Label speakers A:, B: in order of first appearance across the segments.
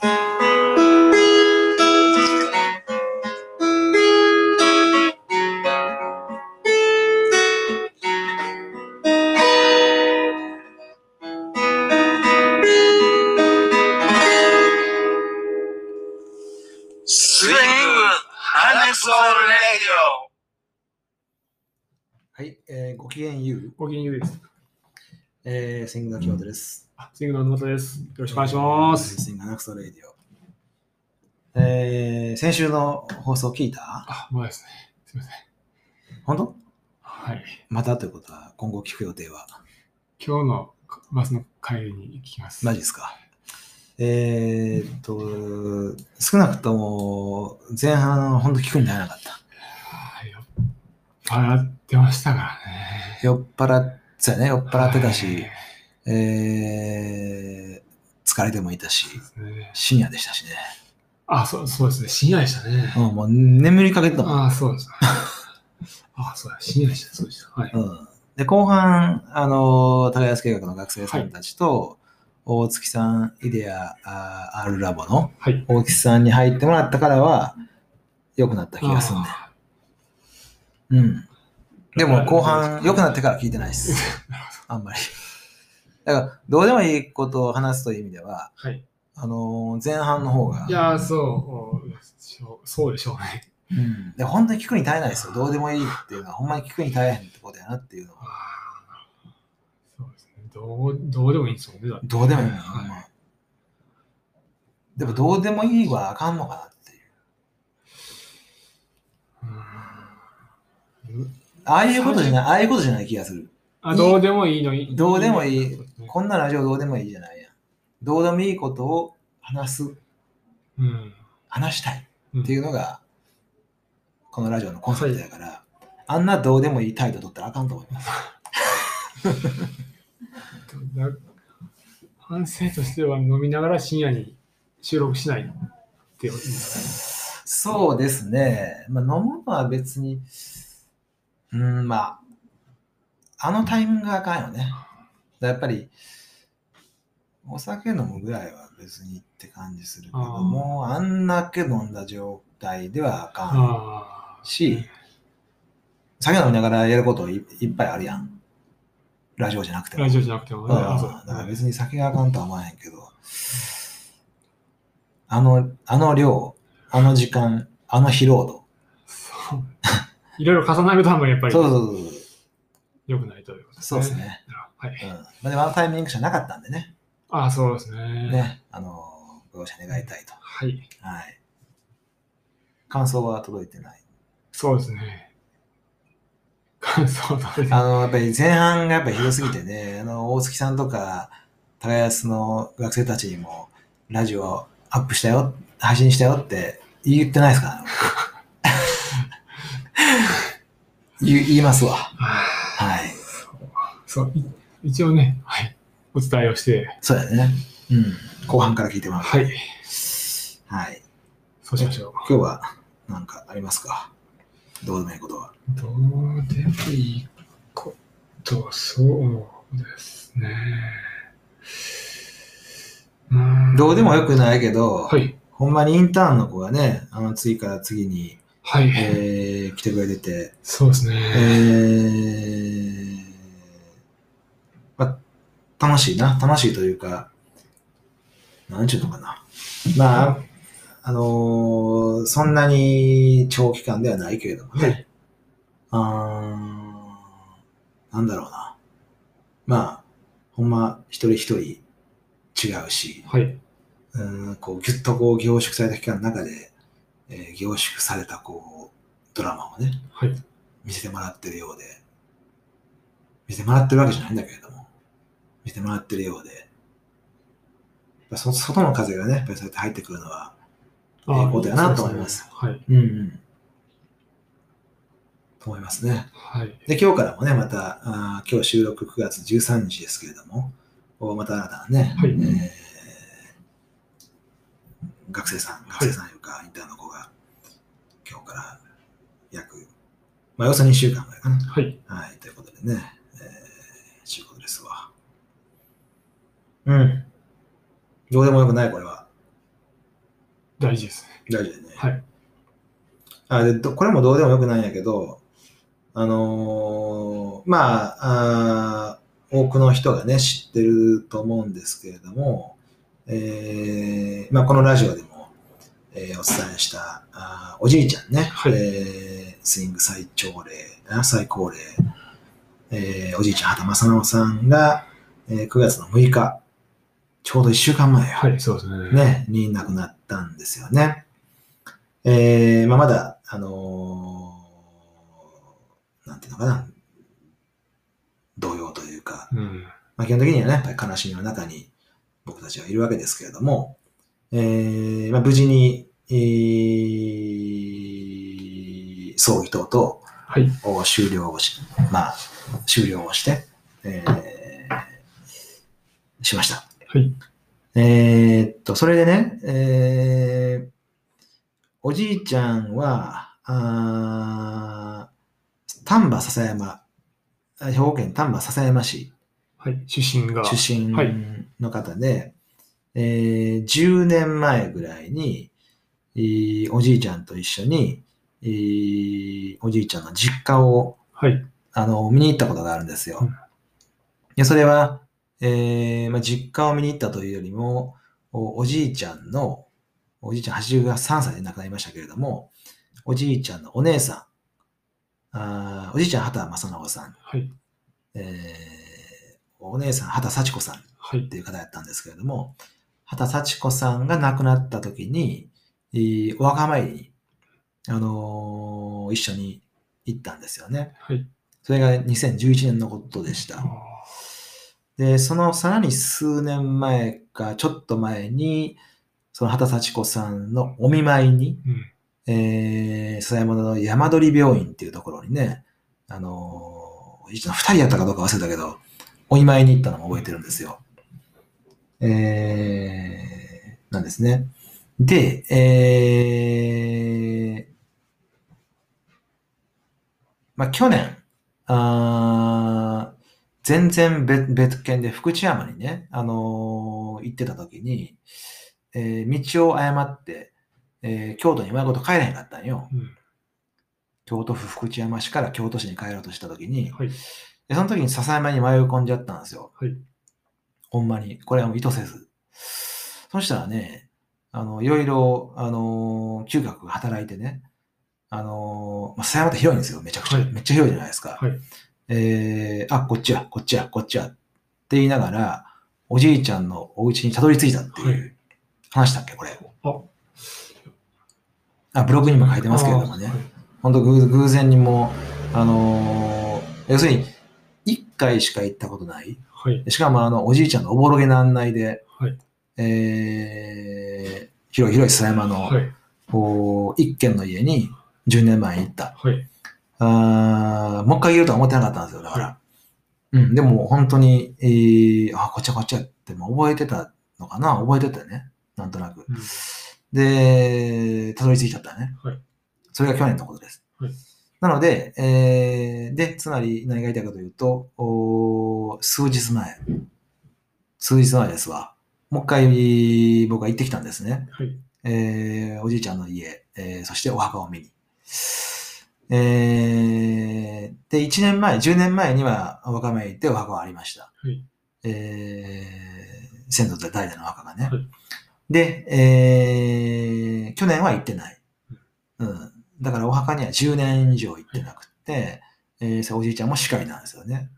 A: スイングハネスオールレディ
B: はい、えーごきげんゆう、
C: ごきげんゆうです。
B: えー、スイングの木本です。
C: あスイングの沼田です。よろしくお願いします。
B: スイングアナクソレイディオ。えー、先週の放送聞いた？
C: あ、まあですね。すみません。
B: 本当？
C: はい。
B: またということは、今後聞く予定は、
C: 今日のバスの帰りに行きます。
B: マジですか？えーっと、少なくとも前半本当聞くにならなかった。
C: はい。笑ってましたからね。
B: 酔っ払っね、酔っ払ってたし、
C: はい
B: えー、疲れてもいたし、
C: ね
B: 深夜でしたしね。
C: あ、そうそうですね。深夜でしたね。
B: うん、もう眠りかけてたもん。
C: あ、そうですね。あ、そうだ。深夜でした。そうでした。はい。
B: うん、で、後半、あの、高安計画の学生さんたちと、大月さん、イデア、あ R ラボの
C: はい。
B: 大月さんに入ってもらったからは、良くなった気がするんで。
C: あ
B: うん。でも後
C: は
B: 半、良くなってから聞いてないです。あんまり。だから、どうでもいいことを話すという意味では、
C: はい。
B: あの前半の方が
C: い、やー、そうそうでしょうね。
B: うん、で本当に聞くに耐えないですよ。どうでもいいっていうのは、ほんまに聞くに耐えへんってことやなっていうのは。
C: そうですね。どう、どうでもいいんですもんね。
B: どうでもいいのよ、
C: はい
B: ほんまでも、どうでもいいはあかんのかなっていう。
C: うん
B: ああいうことじゃない、ああいうことじゃない気がする。
C: あ、どうでもいいのに。
B: どうでもいいこんなラジオどうでもいいじゃないやん。どうでもいいことを話す、
C: うん。
B: 話したい
C: うん
B: っていうのが、このラジオのコンセプトやから、あんなどうでもいい態度取ったらあかんと思います。
C: だ反省としては飲みながら深夜に収録しないってことです
B: そうですね。まあ、飲むのは別に、うん、まあ、あのタイミングがあかんよね。やっぱり、お酒飲むぐらいは別にって感じするけども、あんだけ飲んだ状態ではあかん。し、酒飲みながらやることいいっぱいあるやん。ラジオじゃなくても。
C: ラジオじゃなくてもね。
B: だから別に酒があかんとは思わへんけど、あの、あの量、あの時間、あの疲労度。
C: そういろいろ重なるとあんまりやっぱり
B: そうそうそう
C: 良くないということですね。
B: そうですね。
C: はい。
B: うん。まあ、でもあのタイミングじゃなかったんでね。
C: ああ、そうですね。。
B: ね。あの、ご容赦願いたいと。
C: はい。
B: はい。感想は届いてない。
C: そうですね。感想と
B: あの、やっぱり前半がやっぱりひどすぎてね、あの、大月さんとか、高安の学生たちにも、ラジオアップしたよ、配信したよって言ってないですか？言いますわ。はい。
C: そう、い一応ね、はい。お伝えをして、
B: そうやね。うん。後半から聞いてもらう。
C: はい。
B: はい。
C: そうしましょう。
B: 今日は何かありますか？どうでもいいことは。
C: どうでもいいこと、そうですね。うーん
B: どうでもよくないけど、
C: はい。
B: ほんまにインターンの子がね、あの次から次に、
C: はい。
B: えー来てくれてて、
C: そうです
B: え
C: ね。
B: ーまあ、楽しいな。楽しいというか、なんちゅうのかな。まあ、あのーそんなに長期間ではないけれどもね。
C: はい。
B: あーなんだろうな。まあ、ほんま一人一人違うし、
C: はい。
B: うん、こう、ぎゅっとこう凝縮された期間の中で、えー凝縮されたこう、ドラマをね、
C: はい。
B: 見せてもらってるようで、見せてもらってるわけじゃないんだけれども、見せてもらってるようで、そ外の風がね、やっぱりそうやって入ってくるのは、
C: あ
B: ええことやなと思います
C: そうですね
B: うんうん。と思いますね。
C: はい。はい。
B: で、今日からもね、また、あー今日収録9月13日ですけれども、おまた新たなね、
C: はい
B: えー学生さん、学生さんというか、インターンの子が、今日から約、まあ、要するに2週間ぐらいかな。
C: はい。
B: はい、ということでね、えー、ちゅうことですわ。うん。どうでもよくない、これは。
C: 大事ですね。
B: 大事だよね。
C: はい。
B: あでどこれもどうでもよくないんやけど、あのーまああー、多くの人がね、知ってると思うんですけれども、えーまあ、このラジオでも、えーお伝えしたあーおじいちゃんね、
C: はい
B: えースイング最長齢、あ最高齢、えーおじいちゃん畑正直さんが、えー9月の6日、ちょうど1週間前や
C: はい、そうですね。
B: ね、に亡くなったんですよね。えー、まあ、まだ、あのーなんていうのかな、動揺というか、
C: うん。
B: まあ、基本的にはね、やっぱり悲しみの中に僕たちはいるわけですけれども、えーまあ、無事に、えー、葬儀等々
C: はい。
B: を終了をし、まあ、終了をして、えー、しました。
C: はい。
B: えーっと、それでね、えーおじいちゃんは、あー丹波篠山、あ兵庫県丹波篠山市
C: はい。出身が。
B: 出身
C: はい
B: の方で、えー10年前ぐらいに、えーおじいちゃんと一緒に、えーおじいちゃんの実家を
C: はい。
B: あの、見に行ったことがあるんですよ。
C: うん
B: でそれは、えーまあ、実家を見に行ったというよりも、おおじいちゃんの、おじいちゃん83歳で亡くなりましたけれども、おじいちゃんのお姉さん、あーおじいちゃん畑正直さん、
C: はい。
B: えーお姉さん畑幸子さんっ
C: はい。
B: ていう方やったんですけれども、畑幸子さんが亡くなった時に、えーお墓参りに、あのー一緒に行ったんですよね。
C: はい。
B: それが2011年のことでした。で、そのさらに数年前か、ちょっと前に、その畑幸子さんのお見舞いに、
C: うん。
B: えー、狭山の山鳥病院っていうところにね、あのー、一応二人やったかどうか忘れたけど、お見舞いに行ったのも覚えてるんですよ。えー、なんですね。で、えー、まあ、去年、あー全然別別件で福知山にね、あのー行ってた時に、えー道を誤って、えー京都にうまいこと帰れへんかったんよ。
C: うん。
B: 京都府福知山市から京都市に帰ろうとした時に、
C: はい。
B: でその時に笹山に迷い込んじゃったんですよ。
C: はい。
B: ほんまに。これはもう意図せず。そしたらね、あの、いろいろ、あのー嗅覚が働いてね、あのーまあ、狭山って広いんですよ。めちゃくちゃ。
C: はい
B: めっちゃ広いじゃないですか。
C: はい。
B: えー、あ、こっちや、こっちや、こっちやって言いながら、おじいちゃんのお家にたどり着いたっていう話だっけ、これ。
C: あ、
B: あ、ブログにも書いてますけれどもね。
C: はい
B: 本当偶偶然にも、あのー要するに、一回しか行ったことない。
C: はい。
B: しかも、あの、おじいちゃんのおぼろげな案内で、
C: はい。
B: えー、広い広い狭山の、
C: はい。
B: こう一軒の家に10年前に行った。
C: はい。
B: あーもう一回言うとは思ってなかったんですよ、だから。うん、でも本当に、えー、あ、こっちはこっちやって、もう覚えてたのかな？覚えてたよね？なんとなく。
C: うん
B: で、たどり着いちゃったね。
C: はい
B: それが去年のことです。
C: はい
B: なので、えー、で、つまり何が言いたいかというと、おー数日前、数日前ですわ。もう一回僕は行ってきたんですね。
C: はい。
B: えーおじいちゃんの家、えーそしてお墓を見に。えーで、1年前、10年前にはお墓参り行ってお墓はありました。
C: はい。
B: えー先祖代々のお墓がね。
C: はい
B: で、えー去年は行ってない。うん。だからお墓には10年以上行ってなくて、えーそうおじいちゃんもしかりなんですよね。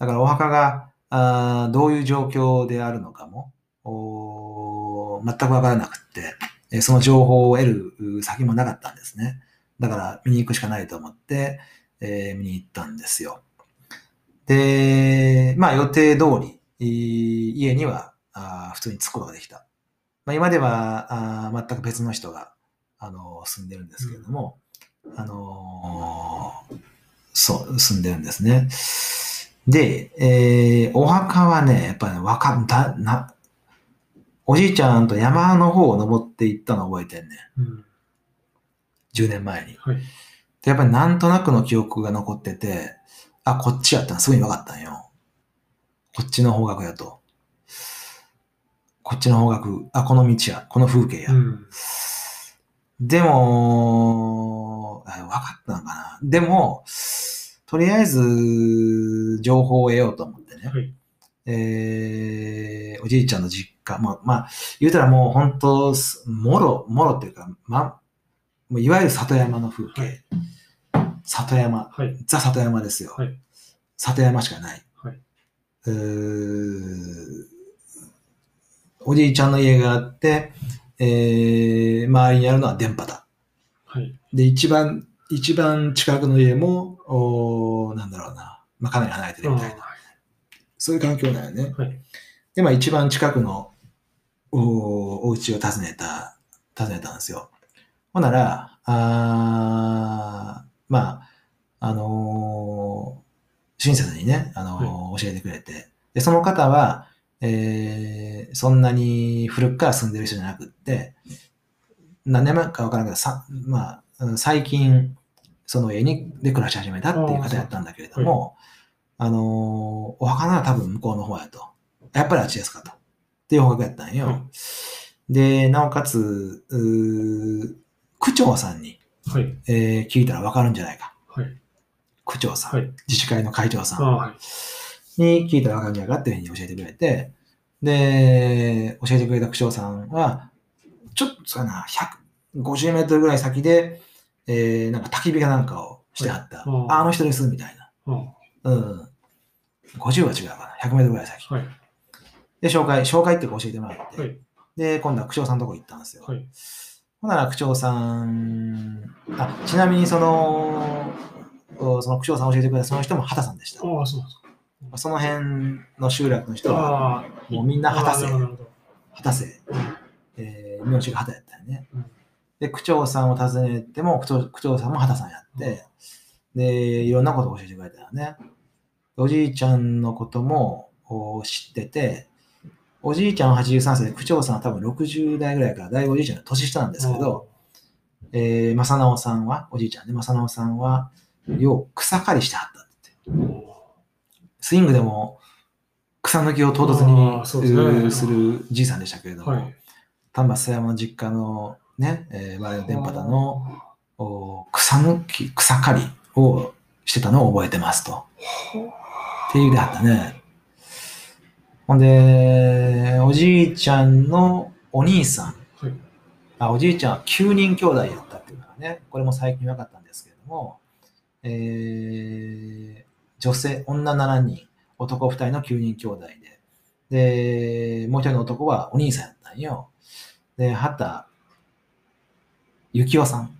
B: だからお墓が、あーどういう状況であるのかも、おー全くわからなくって、えーその情報を得るう先もなかったんですね。だから見に行くしかないと思って、えー見に行ったんですよ。で、まあ予定通り、い家にはあー普通に着くことができた。まあ、今ではあー全く別の人が、あのー住んでるんですけれども、あのーそう、住んでるんですね。で、えーお墓はね、やっぱりね、わかんだ、な、おじいちゃんと山の方を登っていったのを覚えてんねん。
C: うん。
B: 10年前に。
C: はい。
B: で、やっぱりなんとなくの記憶が残ってて、あ、こっちやったのすぐに分かったんよ。こっちの方角やと。こっちの方角、あ、この道や、この風景や。
C: うん。
B: でも、あ分かったのかな。でも、とりあえず、情報を得ようと思ってね。
C: はい。
B: えーおじいちゃんの実家、まあ、まあ、言うたらもう本当、もろ、もろっていうか、ま、もういわゆる里山の風景。
C: はい
B: 里山、
C: はい。
B: ザ里山ですよ。
C: はい
B: 里山しかない。
C: はい
B: おじいちゃんの家があって、えー周りにあるのは電波だ。
C: はい。
B: で、一番、一番近くの家も、おーなんだろうな、まあ、かなり離れてるみたいな。そういう環境だよね。
C: はい。
B: で、まあ一番近くのおお家を訪ねた、訪ねたんですよ。ほんなら、あーまあ、あのー親切にね、あのー教えてくれて。で、その方は、えーそんなに古くから住んでる人じゃなくって、何年前かわからんけど、さまあ、うん最近、その家にで暮らし始めたっていう方やったんだけれども、あのーお墓なら多分向こうの方やと。やっぱりあっちですかと。っていう方角やったんよ。
C: はい
B: で、なおかつ、区長さんに、
C: はい。
B: えー聞いたらわかるんじゃないか。
C: はい。
B: 区長さん、
C: はい。
B: 自治会の会長さん。に聞いたらわかるんじゃないかっていうふうに教えてくれて、で、教えてくれた区長さんは、ちょっとそうやな、150メートルぐらい先で、えーなんか焚き火かなんかをしてはった。
C: はいうん
B: ああの人です、みたいな。
C: あ
B: うん。50は違うかな。100メートルぐらい先。で、紹介、紹介っていうか教えてもらって、
C: はい。
B: で、今度は区長さんのとこ行ったんですよ。
C: はい。
B: ほんなら区長さん、あ、ちなみにその、おその区長さん教えてくれたその人も畑さんでした。
C: ああ、そうなんですか。
B: その辺の集落の人は、もうみんな畑瀬
C: ああなるほど。
B: 畑瀬、
C: うん
B: えー、名字が畑やったよね。
C: うん
B: で、区長さんを訪ねても、区長区長さんも畑さんやって、で、いろんなことを教えてくれたよね。おじいちゃんのこともお知ってて、おじいちゃんは83歳で、区長さんは多分60代ぐらいから、だいぶおじいちゃんの年下なんですけど、えー、正直さんは、おじいちゃんね、正直さんは、よう草刈りしてはったって。スイングでも草抜きを唐突に
C: す
B: るじいさんでしたけれども、
C: はい。
B: 丹波須山の実家のね、えー、我々の電波だのお草抜き、草刈りをしてたのを覚えてますと。っていうであったね。ほんで、おじいちゃんのお兄さん、
C: はい。
B: あおじいちゃんは9人兄弟やったっていうのがね、これも最近分かったんですけれども、えー、女性、女7人、男2人の9人兄弟で、で、もう一人の男はお兄さんやったんよ。で、畑幸男さん。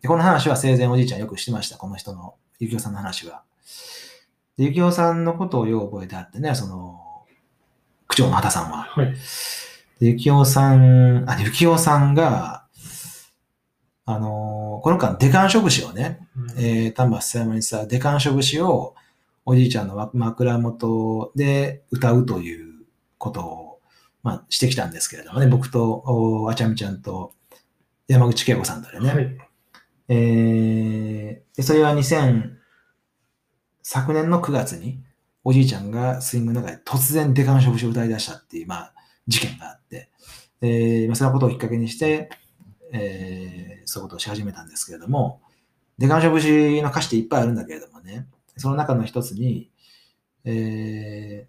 B: で、この話は生前おじいちゃんよくしてました、この人の、幸男さんの話は。で、幸男さんのことをよう覚えてあってね、その、区長の畑さんは。
C: はい。
B: で、幸男さん、あ、幸男さんが、あのーこの間、デカンショ節をね、えー、丹波須山にさ、デカンショ節をおじいちゃんの枕元で歌うということを、まあ、してきたんですけれどもね、僕と、おあちゃみちゃんと山口恵子さんとでね、
C: はい。
B: えーで、それは2000、昨年の9月に、おじいちゃんがスイングの中で突然デカンショ節を歌い出したっていう、まあ、事件があって、えーまあ、そのことをきっかけにして、えーそういうことをし始めたんですけれども、デカンショ節の歌詞っていっぱいあるんだけれどもね、その中の一つに、え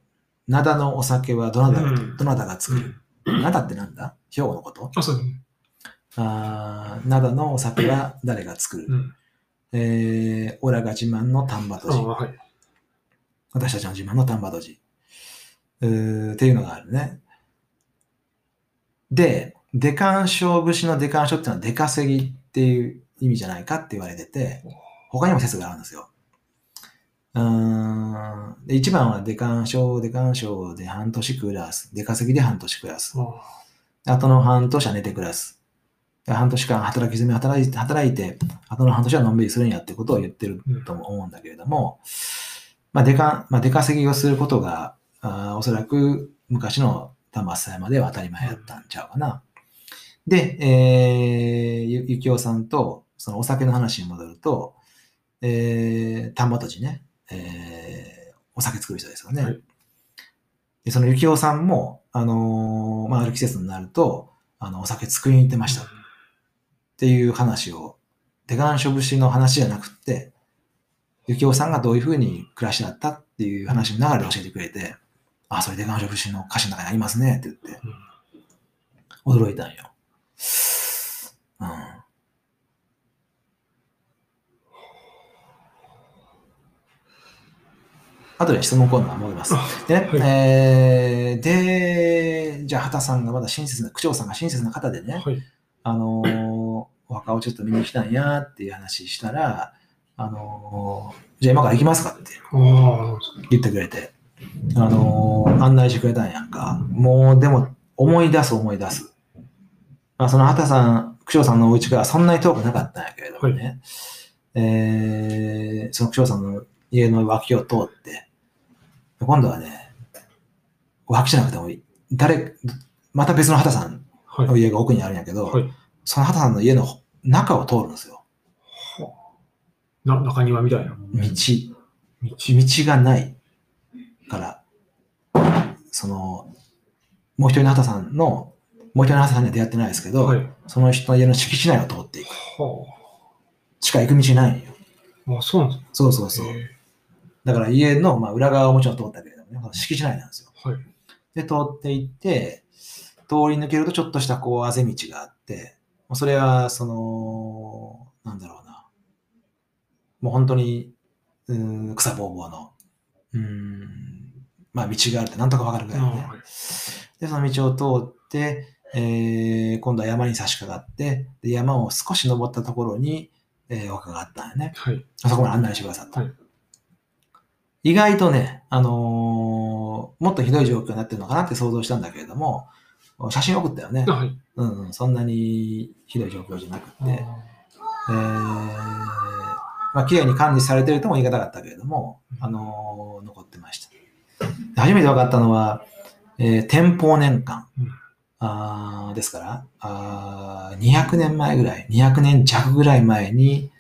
B: ー、灘のお酒はどなた,、
C: うん
B: どなたが作る、灘ってなんだ？兵庫のこと？
C: あ、そう。
B: あー灘のお酒は誰が作る、
C: うん。
B: えー、オラが自慢の丹波
C: あ
B: とじ。
C: はい。
B: 私たちの自慢の丹波とじ。うーっていうのがあるね。で、デカンショ節のデカンショっていうのはデカセギっていう意味じゃないかって言われてて、他にも説があるんですよ。うーん。で、1番はデカンショ、デカンショで半年暮らす。デカセギで半年暮らす。
C: あ
B: あとの半年は寝て暮らす。で半年間働き詰め働いて、働いて、あとの半年はのんびりするんやってことを言ってるとも思うんだけれども、まあ、出か、まあ、出稼ぎをすることが、あーおそらく昔の玉須山では当たり前やったんちゃうかな。で、えー、ゆゆきおさんと、そのお酒の話に戻ると、えー、丹波とじね、えー、お酒作る人ですよね。
C: はい
B: で、そのゆきおさんも、あのーまあ、ある季節になると、あの、お酒作りに行ってました。っていう話を、出願書節の話じゃなくって、ゆきおさんがどういうふうに暮らしだったっていう話の流れで教えてくれて、あ、それ出願書節の歌詞の中にありますねって言って、驚いたんよ。うん。あとで質問コーナー戻ります。で、
C: はい
B: えーで、じゃあ、畑さんがまだ親切な、区長さんが親切な方でね、
C: はい。
B: あのーお墓をちょっと見に来たんやっていう話したら、あのーじゃあ今から行きますかって言ってくれて、あのー案内してくれたんやんか。もう、でも、思い出す思い出す。まあ、その畑さん、区長さんのお家がそんなに遠くなかったんやけれどもね、えーその区長さんの家の脇を通って、今度はね、脇じゃなくてもいい。誰、また別の畑さん
C: はい。
B: の家が奥にあるんやけど、
C: はい。
B: その畑さんの家の中を通るんですよ。
C: な、中庭みたいな。
B: 道。
C: 道。
B: 道がないから、その、もう一人の畑さんの、もう一人の畑さんには出会ってないですけど、
C: はい。
B: その人の家の敷地内を通っていく。
C: は
B: しか行く道ないんよ。
C: あ。あ、そうなんです
B: そうそうそう。
C: へ
B: だから家の、まあ、裏側はもちろん通ったけれどもね、この敷地内なんですよ。
C: えはい。
B: で、通っていって、通り抜けるとちょっとしたこう、あぜ道があって、もうそれは、その、なんだろうな。もう本当に、うーん、草ぼうぼうの、うーん、まあ道があるってなんとかわかるぐらいのね。で、その道を通って、えー今度は山に差し掛かって、で山を少し登ったところに、えー、お墓があったんよね。
C: はい。
B: あそこまで案内してくださった。
C: はい
B: 意外とね、あのーもっとひどい状況になってるのかなって想像したんだけれども、写真送ったよね
C: あ。はい。
B: うんうん、そんなにひどい状況じゃなくて、えーまあ、綺麗に管理されてるとも言い方があったけれども、あのー残ってました。で初めて分かったのは、えー天保年間。
C: うん
B: あーですからあー、200年前ぐらい、200年弱ぐらい前に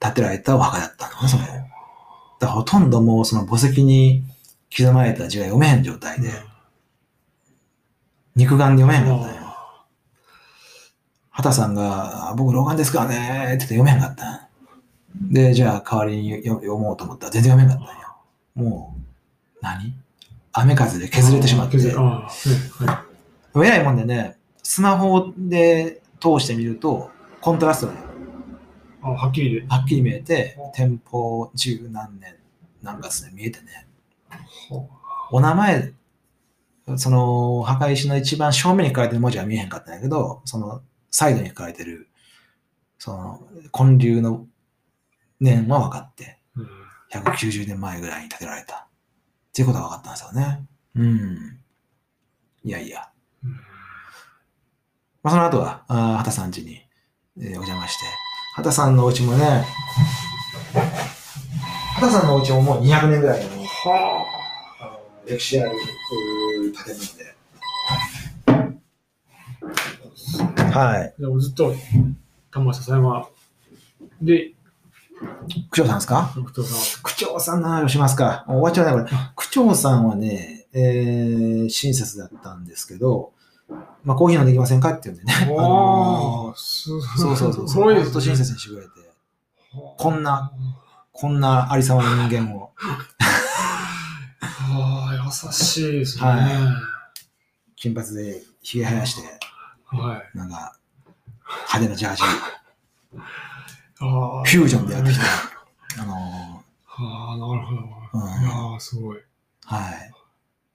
B: 建てられたお墓だったのね、それ。だほとんどもうその墓石に刻まれた字が読めへん状態で、肉眼で読めへんかったんよ。畑さんが、あ僕老眼ですからねって言って読めへんかったんで、じゃあ代わりに読読もうと思ったら全然読めんかったんよ。もう、何？雨風で削れてしまって。
C: 削れああ、はい。
B: もんでね、スマホで通してみると、コントラストで
C: あはっきりで。
B: はっきり見えて、店舗十何年何月で見えてね、
C: は
B: お名前、その墓石の一番正面に書かれてる文字は見えへんかったんやけど、そのサイドに書かれてる、その建立の年は分かって、
C: うん
B: 190年前ぐらいに建てられた。っていうことが分かったんですよね。うん。いやいや。
C: うん
B: まあ、その後は、あー畑さん家に、えーお邪魔して、畑さんのお家もね、畑さんのお家ももう200年ぐらいの
C: は
B: あの歴史ある建物で。はい。
C: あ。でもずっと、玉笹山で、
B: 区長さんですか？区長さんの話をしますか。終わっちゃうね、これ。区長さんはね、えー親切だったんですけど、まあ、コーヒー飲んでいきませんかって言うんでね。あのーそうそうそう。
C: すごいです
B: ほんと親切にしてくれて、こんな。こんなありさまの人間を。
C: ああ、優しいですね。
B: は
C: は
B: 金髪で髭生やして、
C: い。
B: なんか、派手なジャージ、フュージョンでやってきた。あのー
C: ああ、なるほど。
B: うん
C: いやーすごい。
B: はい。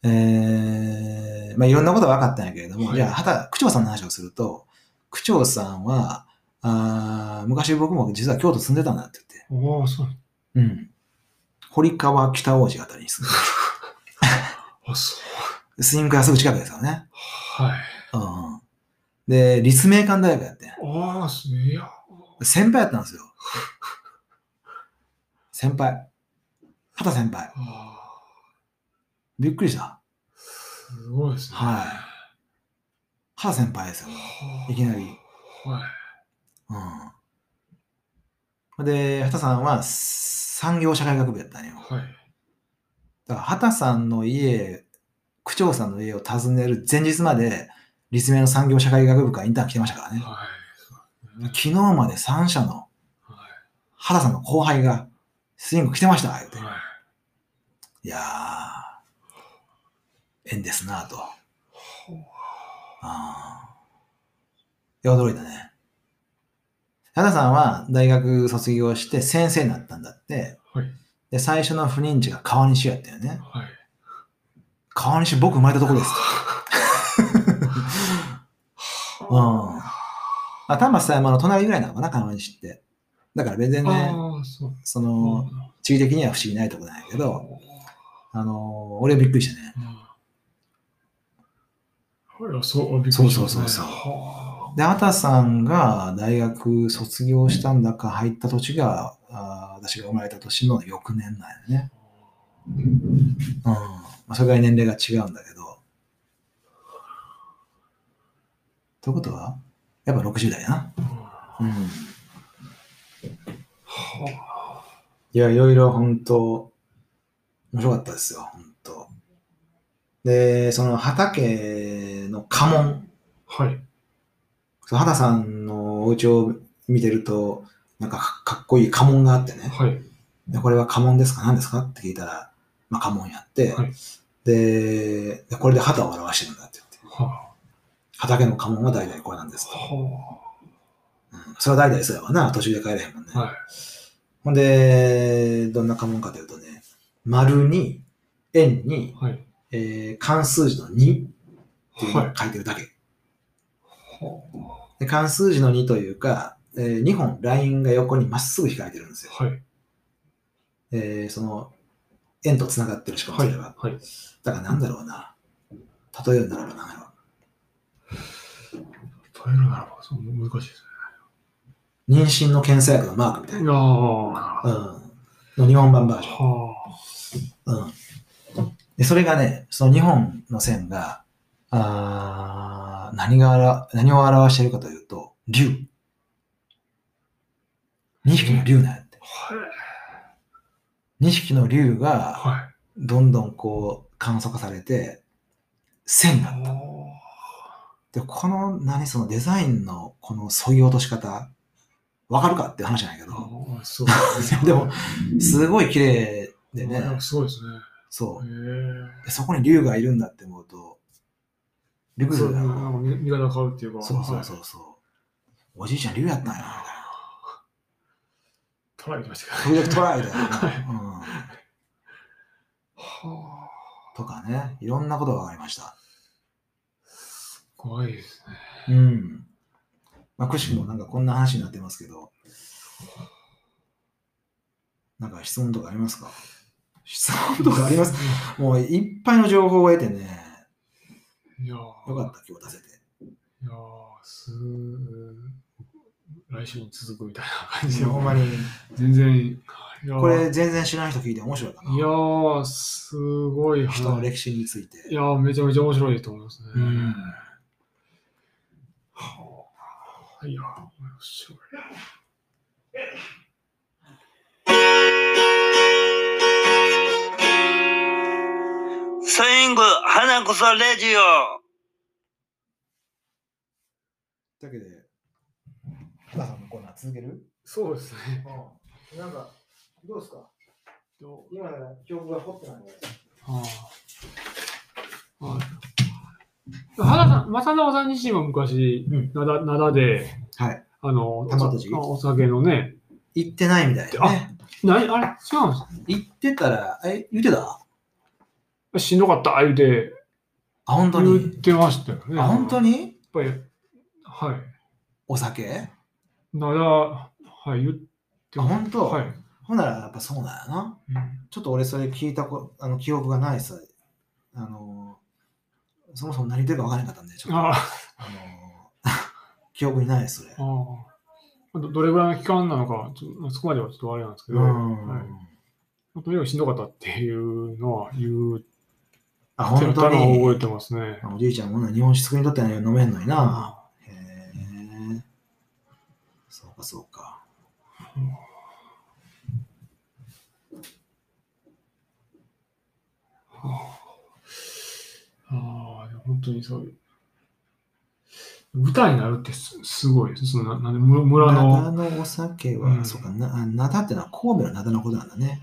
B: えー、まあいろんなことが分かったんやけれども、
C: はい
B: じゃあ、はた、区長さんの話をすると、区長さんは、あー昔僕も実は京都住んでたんだって言って、
C: ああ、そう。
B: うん。堀川北王子あたりに住ん
C: あ、そう。
B: で、スインクがすぐ近くですからね。
C: はい。
B: うん。で、立命館大学やってん。
C: ああ、すいや。
B: 先輩やったんですよ。先輩。畑先輩。びっくりした。
C: すごいですね。
B: はい。畑先輩ですよ。いきなり。
C: はい。
B: うん。で、畑さんは産業社会学部やったんよ。
C: はい。
B: だから畑さんの家、区長さんの家を訪ねる前日まで、立命の産業社会学部からインターン来てましたからね。
C: はい。ね。
B: 昨日まで3社の
C: は
B: 原さんの後輩がスイング来てました、言うて
C: い。。はい。
B: いやー、縁ですなぁと。あや驚いたね。原さんは大学卒業して先生になったんだって。
C: はい。
B: で、最初の不妊地が川西やったよね。
C: はい。
B: 川西僕生まれたとこです。うん。あ、丹波狭山の隣ぐらいなのかな、川西って。だから全然ね、
C: そ
B: の、地理的には不思議ないとこなんやけど、あのー俺はびっくりしたね。
C: そう、びっくりしますね
B: そうそうそうで、あたさんが大学卒業したんだか入った年が、あー私が生まれた年の翌年なんよね。うん。まあ、それぐらい年齢が違うんだけど。ということは、やっぱ60代やな。
C: あ
B: うん。
C: はい
B: や、いろいろ本当、面白かったですよ、本当。で、その畑の家紋、
C: はい。
B: その畑さんのお家を見てると、なんかかかっこいい家紋があってね、
C: はい。
B: でこれは家紋ですか？何ですか？って聞いたら、まあ家紋やって、
C: はい
B: でで、これで畑を表してるんだって言って、
C: は
B: 畑の家紋は代々これなんですと。
C: は
B: うん、それは代々そうやわな、途中で帰れへんもんね。
C: はい。
B: ほんで、どんな家紋かというとね、丸に、円に、
C: はい。
B: えー関数字の2っていうのを
C: はい
B: 書いてるだけ。
C: は
B: で関数字の2というか、え2本ラインが横にまっすぐ引かれてるんですよ。
C: はい。
B: えーその円と繋がってるしかも
C: はい。
B: それは。
C: はい。
B: だからなんだろうな。例えるならばなんだろ
C: というのならば、そう難しいです
B: う。妊娠の検査薬のマークみたい
C: ね。い
B: な。
C: やー、
B: うん。の日本版バージョン。
C: は
B: うん。で、それがね、その2本の線が、あー何があら、何を表しているかというと、竜。2匹の竜なんやって。2匹の竜
C: あ。
B: が、
C: はい。
B: どんどんこう、簡素化されて、線があった。で、この、何そのデザインのこの削ぎ落とし方、わかるかっていう話じゃないけど、
C: そうですね。
B: でも、すごい綺麗で
C: い
B: ね、
C: やすごいですね。
B: そう。そこに竜がいるんだって思うと、竜
C: そう、
B: が
C: なんか見見方変わるっていうか。
B: そうそう
C: はい
B: そうそう。おじいちゃん竜やったんやな、みたいな。
C: トライきましたけど。
B: 時々トライだよね。うん。
C: はあ。
B: とかね、いろんなことが分かりました。
C: すごいですね。
B: うん。まあ、くしくもなんかこんな話になってますけど、なんか質問とかありますか？質問とかあります もういっぱいの情報を得てね、
C: いやー
B: よかった、今日出せて。
C: いやーす来週に続くみたいな感じで。
B: ほんまに、
C: 全然。
B: これ全然知らない人聞いて面白いかな。
C: いやー、すごい
B: 人の
C: 話。
B: 歴史について。
C: いやー、めちゃめちゃ面白いと思いますね。
B: うん。
C: はあ。いやー、面白い。
A: スイング、花こそレジオ。
B: というわけで、原さんのコーナー続ける？
C: そうですね。
B: うん。なんか、どうですか？
C: ど
B: 今なら記憶が掘ってないので。
C: はあ。はい。原さん、正直さん自身も昔、
B: うん
C: 灘灘で、
B: はい。
C: あの、
B: 玉とじ
C: おお酒のね、
B: 行ってないみたいなね。
C: なあれ違うんです
B: 行ってたら、え、言ってた？
C: しんどかった、言うて、
B: あ、本当
C: 言っ
B: に
C: てましたよね。
B: あ、本当
C: に？
B: に
C: やっぱり、はい。
B: お酒？
C: なだ、はい、言って
B: あ、本当？
C: はい。
B: ほんならやっぱそうなんやな。
C: うん
B: ちょっと俺それ聞いたこあの記憶がないさ。あのー、そもそも何言ってるか分からなかったんで、ちょっと。あ
C: あ
B: のー記憶にないです、それ。
C: ああどどれぐらいの期間なのか、ちょそこまではちょっとあれなんですけど、
B: うん。
C: はい、とにかくしんどかったっていうのは言う
B: あ、
C: て
B: 本当
C: たのを覚
B: に。
C: えてますね。
B: おじいちゃんもな日本酒作りにとっては飲めんのにな。へえ。そうか、そうか。
C: ああ、でも本当にそういう。舞台になるってすすごいです。そのななんで村村
B: 灘
C: の、
B: のお酒は、
C: うん
B: そうかな、あ灘ってのは神戸の灘のことなんだね。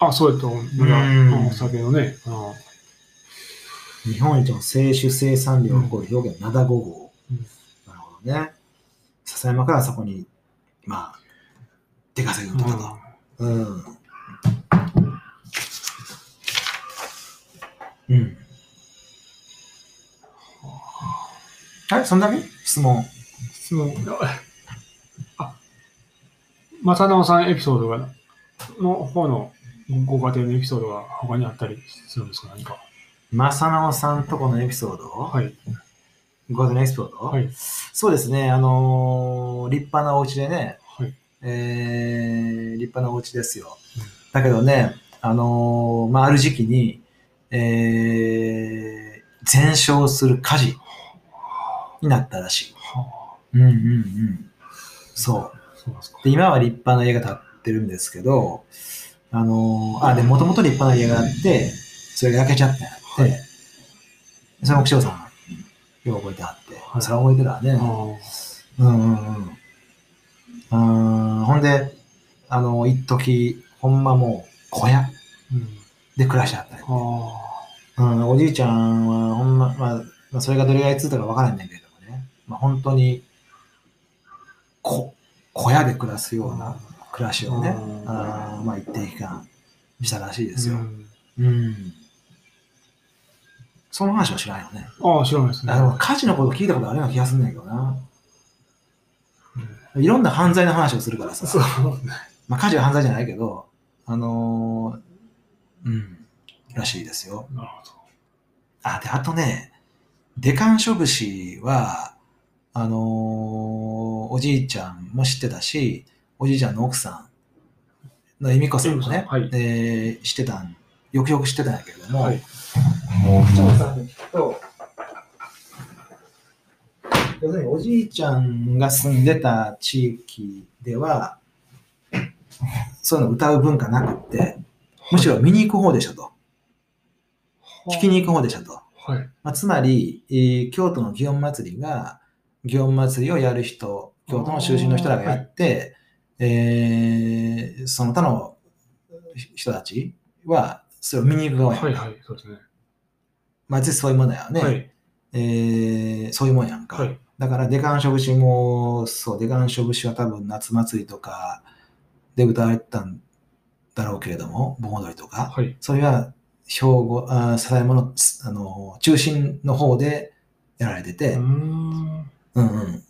C: あ、そうやと村
B: うん
C: のお酒のね。あ
B: 日本一の清酒生産量を誇る表現、灘5号。
C: うん
B: なるほどね。笹山からそこに、まあ、出稼ぎに行ったん。うん。はい、そんだけ質問。
C: 質問。あ、正直さんエピソードが、の方のごご家庭のエピソードが他にあったりするんですか？何か。
B: 正直さんとこのエピソード、
C: はい。
B: ご家庭のエピソード、
C: はい。
B: そうですね、あのー立派なお家でね、
C: はい。
B: えー、立派なお家ですよ
C: うん。
B: だけどね、あのーまあ、ある時期に、えー、全焼する火事になったらしい。
C: は
B: うんうんうん。そう。
C: あ、そうで
B: 今は立派な家が建ってるんですけど、あのーあ、で、もともと立派な家があって、それが焼けちゃったんやって、
C: はい
B: その奥長さん、よう覚えてはって、
C: はい
B: それは覚えてるわね。
C: あ
B: うんうんうん。あーほんで、あの、一時ほんまもう小屋。で暮らしはったんや
C: あ
B: うん、おじいちゃんはほんま、まあ、まあ、それがどれぐらいついたかわからんねんけれどまあ、本当に、こ、小屋で暮らすような暮らしをね、
C: うん
B: あーまあ、一定期間したらしい
C: あ。
B: ですよ。
C: うん
B: うん。その話は知らんよね。
C: ああ、知らないですね。
B: あでも火事のこと聞いたことあるような気がするんだけどな。いろんな犯罪の話をするからさ。
C: そう。
B: まあ、火事は犯罪じゃないけど、あのーうん、らしいですよ。
C: なるほど。
B: あ、で、あとね、デカンショ節は、あのーおじいちゃんも知ってたし、おじいちゃんの奥さんの恵美子さんもね、
C: はい
B: えー知ってたん、よくよく知ってたんやけれども、
C: はい。
B: もう区長さんに聞くと、要するにおじいちゃんが住んでた地域では、そういうの歌う文化なくって、むしろ見に行く方でしたと。聞きに行く方でしたと。
C: はい。
B: まあ、つまり、えー京都の祇園祭りが、祇園祭りをやる人、京都の中心の人らがやって、えーその他の人たちは、それを見に行く側やんか
C: はいはい。そうですね。
B: まあ、実際そういうもんだよね。
C: はい。
B: えーそういうもんやんか。
C: はい。
B: だから、デカンショ節も、そう、デカンショ節は多分夏祭りとかで歌われてたんだろうけれども、盆踊りとか。
C: はい。
B: それは、兵庫、あー笹山の、あの、中心の方でやられてて、
C: うーん。
B: うんうん。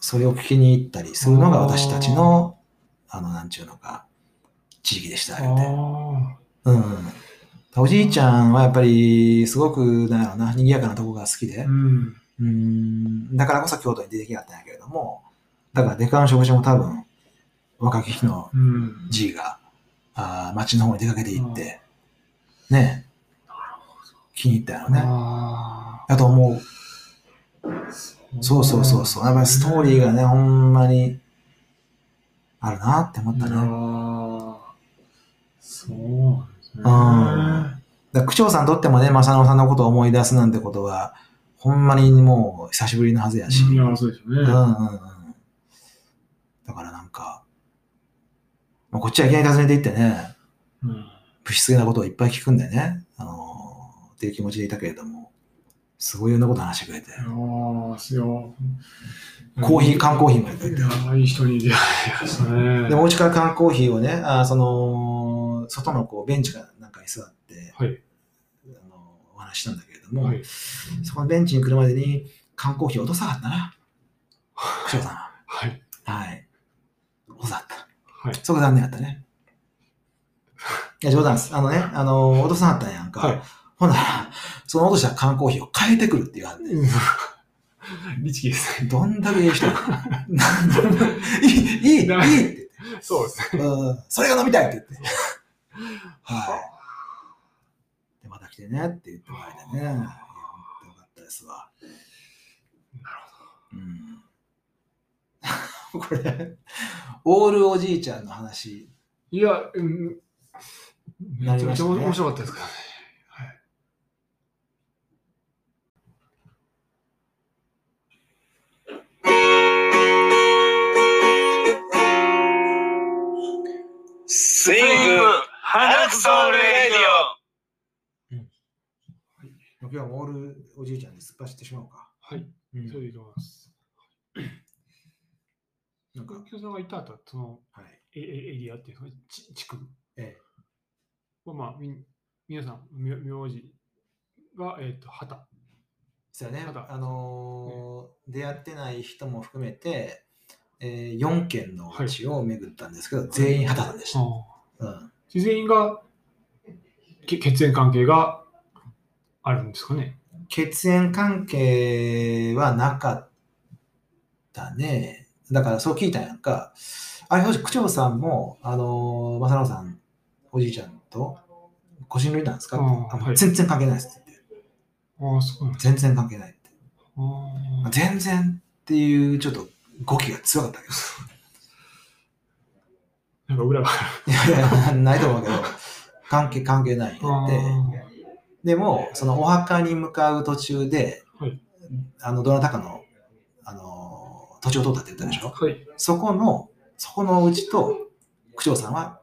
B: それを聞きに行ったりするのが私たちの、あの、なんちゅうのか、地域でした
C: あ
B: よ。うんうん。おじいちゃんはやっぱり、すごく、なんやろうな、賑やかなとこが好きで、
C: うん。
B: うん、だからこそ京都に出てきやったんやけれども、だからデカの食事も多分、若き日の
C: うん。
B: G が、あー町の方に出かけて行って、ね気に入ったよね。
C: あ
B: だと思う。
C: あ。
B: そうそうそうそう。やっぱりストーリーがね、ほんまに、あるなって思ったね。
C: ああ。そうなんですね。
B: うんだ区長さんにとってもね、正野さんのことを思い出すなんてことは、ほんまにもう久しぶりのはずやし。
C: いや、そうですよね。
B: うんうんうん。だからなんか、まあ、こっちはいきなり訪ねて行ってね、
C: うん。
B: 不失なことをいっぱい聞くんでね、あのーっていう気持ちでいたけれども、すごいいろんなこと話してくれて、
C: ああ、すよ。
B: コーヒー、缶コーヒーまでくれて
C: い。や、いい人に出会いましたね。
B: で、お家から缶コーヒーをね、あーその、外のこうベンチかなんかに座って、
C: はい。
B: あのお話ししたんだけれども、
C: はい。
B: そこのベンチに来るまでに缶コーヒー落とさなかったな。区長さんは。
C: はい。
B: はい。落とさなかった。
C: はい。
B: そこ残念やったね。いや、冗談です。あのね、あの、落とさなかったんやんか。
C: はい。
B: ほんなら、その落とした缶コーヒーを変えてくるっていうはんねん。
C: 律儀ですね。
B: どんだけいい人 いい、いい、いいって。
C: そうですね。
B: うん、それが飲みたいって言って。はい。で、また来てねって言ってもらえてね。いや、本当よかったですわ。
C: な
B: うん。これ、オールおじいちゃんの話。
C: いや、うん。めちゃめちゃ面白かったですからね。
A: スイング
D: 花クソンレデ
A: ィ
B: オ、うん。
C: はい、
B: 今日はモールおじいちゃんで突っ走ってしまおうか。
C: はい、
B: うん、
C: それでいきます。
B: なんか、
C: さんがいた後、その、
B: はい、
C: エエリアっていうか、ち地区。
B: ええ。
C: まあ、み皆さん、名字が、えっ、ー、と、
B: ですよね、あのーね、出会ってない人も含めて、えー、4県のうちを巡ったんですけど、全員畑さんでした。うん。
C: 全員がけ血縁関係があるんですかね。
B: 血縁関係はなかったね。だからそう聞いたんやんか。あれ、区長さんも、あのー、正野さん、おじいちゃんと、ご親類なんですか？
C: はい
B: 全然関係ないですって言って。
C: ああ、そう
B: 全然関係ないって。
C: あ
B: 全然っていう、ちょっと語気が強かったけど。
C: なんか裏があ
B: いやいや、ないと思うけど、関係、関係ないって。でも、そのお墓に向かう途中で、
C: はい
B: あの、どなたかの、あの、土地を通ったって言ったでしょ？
C: はい。
B: そこの、そこのうちと、区長さんは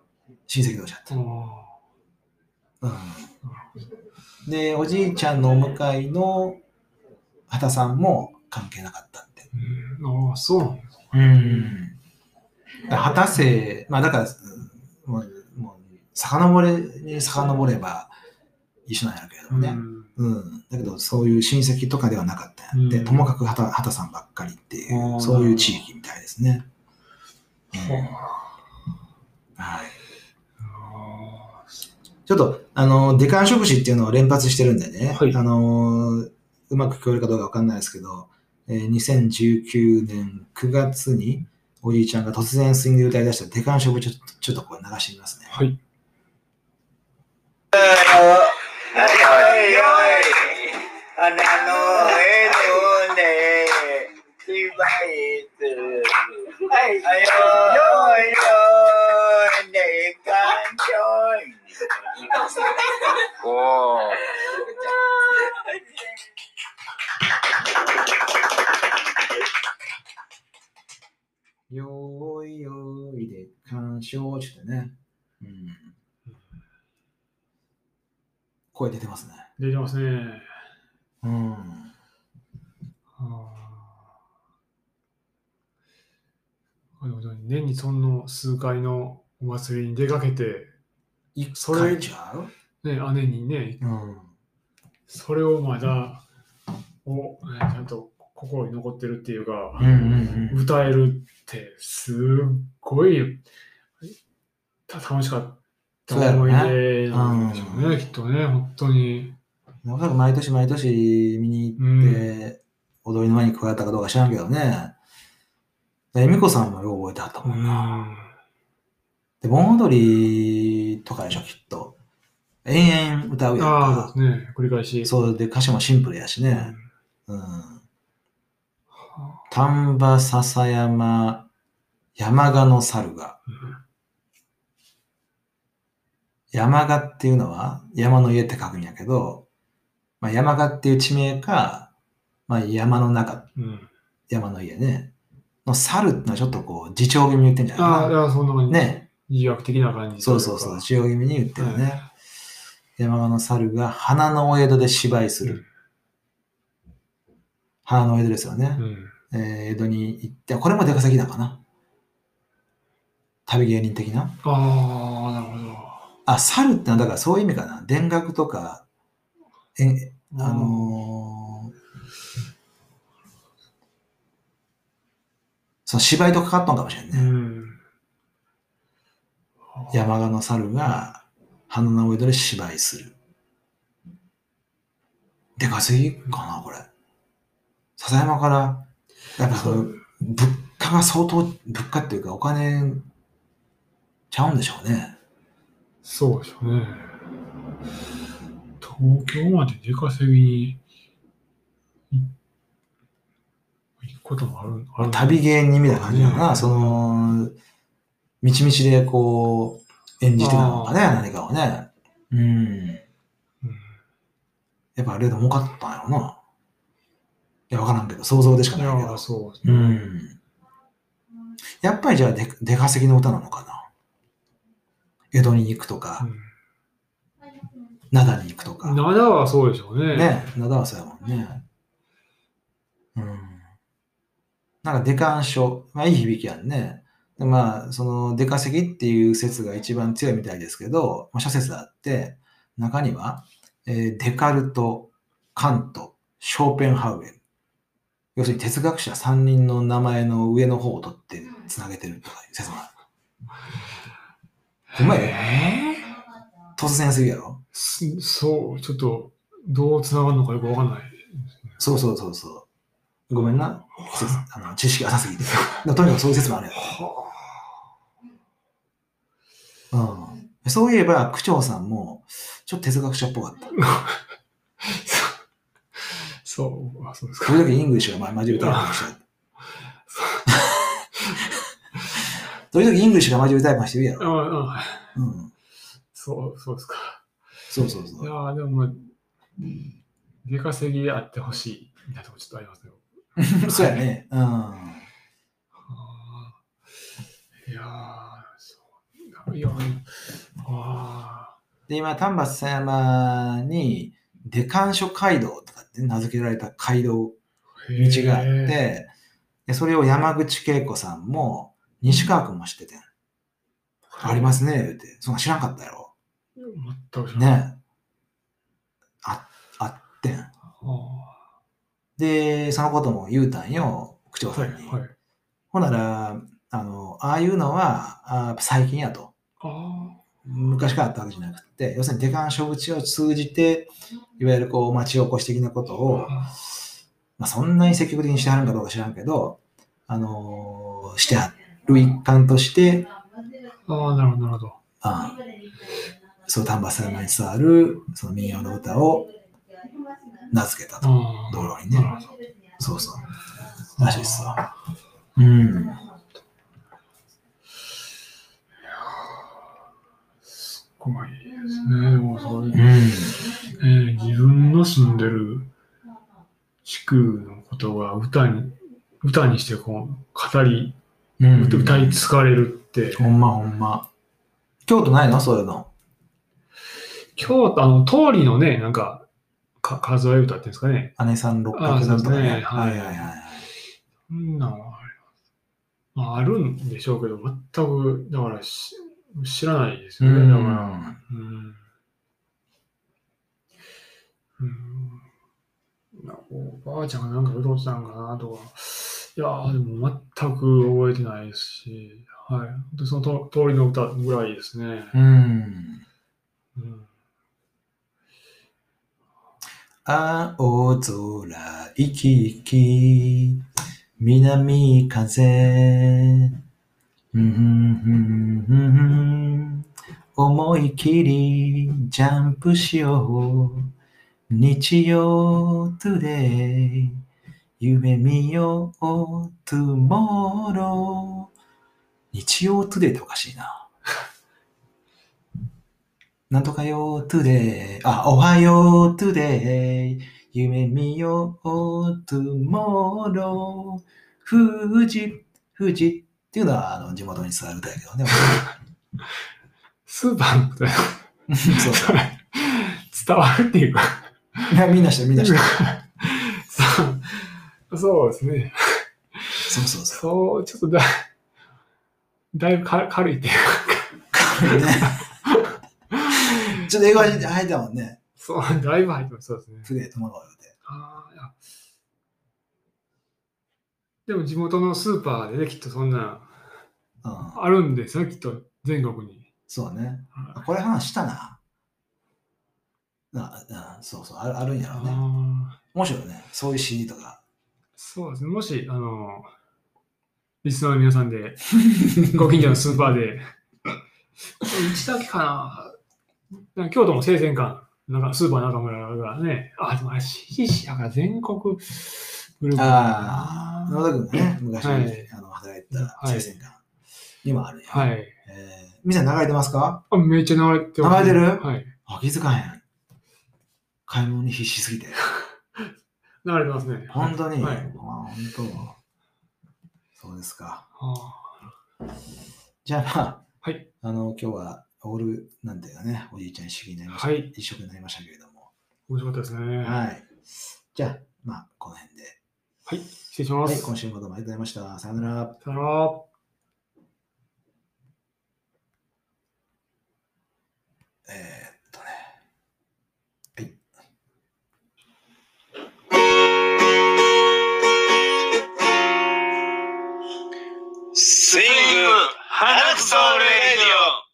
B: 親戚同士だった。
C: あ
B: うん、で、おじいちゃんのお迎えの畑さんも関係なかった
C: ああ、そうなんですか。
B: うん。だから畑生、まあだから、うんもう、もう、遡れに遡れば一緒なんやけどもね。うん。だけど、そういう親戚とかではなかったんやって、
C: うん
B: ともかく畑畑さんばっかりっていう、そういう地域みたいですね。うん
C: は
B: はい。
C: あ
B: ちょっと、あの、デカン食詞っていうのを連発してるんでね、
C: はい
B: あの、うまく聞こえるかどうかわかんないですけど、えー2019年9月におじいちゃんが突然スイングで歌い出したデカン食ちょっと、ちょっとこれ流してみますね。
C: はい。
A: はい。よい。花の江戸で芝居するはい。よい。よい。でかんちょい。おー
B: よーいよーいで鑑賞してね。うん。声出てますね。
C: 出てますね。
B: うん。
C: あ年にその数回のお祭りに出かけて、
B: 一
C: それね、姉にね、
B: うん。
C: それをまだ、おねちゃんと心に残ってるっていうか、
B: うんうんうん。
C: 歌えるってすっごいた楽しかった思い出なんでしょうね、きっとね、本当に。
B: おそらく毎年毎年見に行って、踊りの前に加えたかどうか知らんけどね。で恵美子さんもよう覚えてはった
C: う
B: もんな。
C: ん。
B: で、盆踊りとかでしょ、きっと。延々歌うやん
C: ああ、
B: か。
C: そうですね、繰り返し。
B: そうで、歌詞もシンプルやし
C: うん
B: ね。うん。丹波篠山山鹿の猿が。山鹿っていうのは山の家って書くんやけど、まあ、山鹿っていう地名か、まあ、山の中、
C: うん。
B: 山の家ね。の猿ってのはちょっとこう、自重気味に言ってんじゃ
C: ああ、
B: ないか
C: だからそんな感じ。
B: な。ね。
C: 自虐的な感じ。
B: そうそうそう、自重気味に言ってるね。
C: はい
B: 山鹿の猿が花のお江戸で芝居する。花のお江戸ですよね。
C: うん。
B: えー江戸に行って、これも出稼ぎだかな？旅芸人的な？
C: ああ、なるほど。
B: あ、猿ってのはだからそういう意味かな。田楽とか、えあのーその芝居とかかったのかもしれん
C: う
B: ね。
C: ん。
B: 山鹿の猿が花の上で芝居する。出稼ぎかな、これ。笹山から、やっぱその、物価が相当、物価っていうかお金ちゃうんでしょうね。
C: そうでしょうね。東京まで出稼ぎにい行くこともあるある
B: 旅芸人みたいな感じだな。
C: うん
B: その、みちみちでこう、演じてたのかね、何かをね。うん。
C: うん
B: やっぱあれで儲かったんやろな。いや、わからんけど、想像でしか
C: い
B: ないけど
C: や、。そうです
B: う
C: ね。
B: ん。やっぱりじゃあ出、出稼ぎの歌なのかな？江戸に行くとか、灘に行くとか。
C: 灘はそうでしょうね。
B: ね、灘はそうやもんね。うん。なんか、デカン書。まあ、いい響きやんね。でまあ、その、デカ席っていう説が一番強いみたいですけど、まあ、諸説あって、中には、えーデカルト、カント、ショーペンハウエル。要するに哲学者3人の名前の上の方を取ってつなげてるとかいう説もある。うまいよ。
C: え
B: 突然すぎやろ？
C: そう、ちょっと、どう繋がるのかよくわかんない。
B: そうそうそうそう。ごめんな。説あの知識浅すぎて。とにかくそういう説もあるよ。うん。そういえば、区長さんも、ちょっと哲学者っぽかった。
C: そう、あそうですか。
B: 時々 English が混じるタイプの人や時々 English が混じるタイプの人いるや
C: あ
B: ろ。
C: あ
B: うん。
C: そう、そうですか。
B: そうそうそう。
C: いやーでも、出稼ぎあってほしいみたいなとこちょっとありますよ。
B: そうやね。うん。
C: いやーそういやあ
B: で、今、丹波篠山に、デカン諸街道とかって名付けられた街道
C: ー
B: 道があって、でそれを山口恵子さんも、西川君も知っててん。ありますね、言うて。そんな知らんかったやろ。
C: 全く知らない。
B: ね。あ、あってん。
C: あ
B: で、そのことも言うたんよ、区長さんに。
C: はい。
B: ほんなら、あの、ああいうのは、あ最近やと。
C: あ
B: 昔からあったわけじゃなくて、要するにデカン諸口を通じて、いわゆるこう、町おこし的なことを、
C: あ
B: まあ、そんなに積極的にしてはるんかどうか知らんけど、あのーしてはる一環として、
C: あー、なるほど、なるほど。
B: あそう、丹波篠山に伝わる、その民謡の歌を名付けたと。道路にねそうそう。らしいっすわ。うん。
C: すごいですね。ういう
B: うん。
C: えー自分の住んでる地区のことが歌に、歌にしてこう語り、
B: うん、
C: 歌い継がれるって、
B: ほんまほんま。京都ないの？そういうの。
C: 京都、あの、通りのね、なんか、か数え歌っていうんですかね。
B: 姉さん六
C: あ
B: 角なんとかね。
C: そうですね
B: はいはいはい。
C: そんなんはあります。まあ、あるんでしょうけど、全く、だからし知らないですよね。
B: うん
C: だから、うん。うん。なんかおばあちゃんがなんか歌ってたんかなとか、いやー、でも全く覚えてないですし、はい。でそのと通りの歌ぐらいですね。
B: うん。
C: うん。
B: 青空、生き生き、南風。思い切りジャンプしよう。日曜 today。夢見よう、 tomorrow。日曜 today っておかしいな。なんとかよ、 today。あ、おはよう、 today。夢見よう、 tomorrow。富士、富士っていうのは、あの、地元に伝わる歌やけどね。
C: スーパーの歌で
B: そうそう。
C: 伝わるっていうか、
B: いや、みんなしてる、みんなしてる。
C: そうそうですね。
B: そうそうそう。
C: そう、ちょっとだ、だいぶか軽いっていうか、
B: ね、ちょっと英語に入ったもんね。
C: そう、だいぶ入ってます。そうですね。
B: today、tomorrow って。
C: ああ、いや。でも地元のスーパーでね、きっとそんな、
B: うん。
C: あるんですよ、きっと全国に。
B: そうね。
C: はい
B: これ話したな。ああそうそう、あるあるんやろうね。
C: あー
B: 面白いね。そういう CD とか。
C: そうですね。もし、あの、リスナーの皆さんで、ご近所のスーパーで、うちだけかななんか京都も生鮮館、なんかスーパー中村がね、あ、でもあれ、やから全国グループ
B: ああ、野田君がね、昔、
C: はい
B: あの働いてた
C: はい
B: 生鮮館にもあるんや。
C: はい。
B: えー、店流れてますか？
C: あ、めっちゃ流れてます
B: 流れてる？
C: はい。
B: あ、気づかへん。買い物に必死すぎて。
C: 流れてますね。
B: 本当に、
C: はい。
B: あ本当。そうですか。
C: あ
B: じゃあまあ、
C: はい
B: あの、今日は終オール、なんていうかね、おじいちゃん一色になりました、
C: はい
B: 一色になりましたけれども。
C: 面白かったですね。は
B: はい。じゃあ、まあ、この辺で。
C: い。失礼しま
B: はい、
C: す。
B: 今週もどうもありがとうございました。さよなら。
C: さよなら。
B: えー、っとね。
D: スイング花草レディオ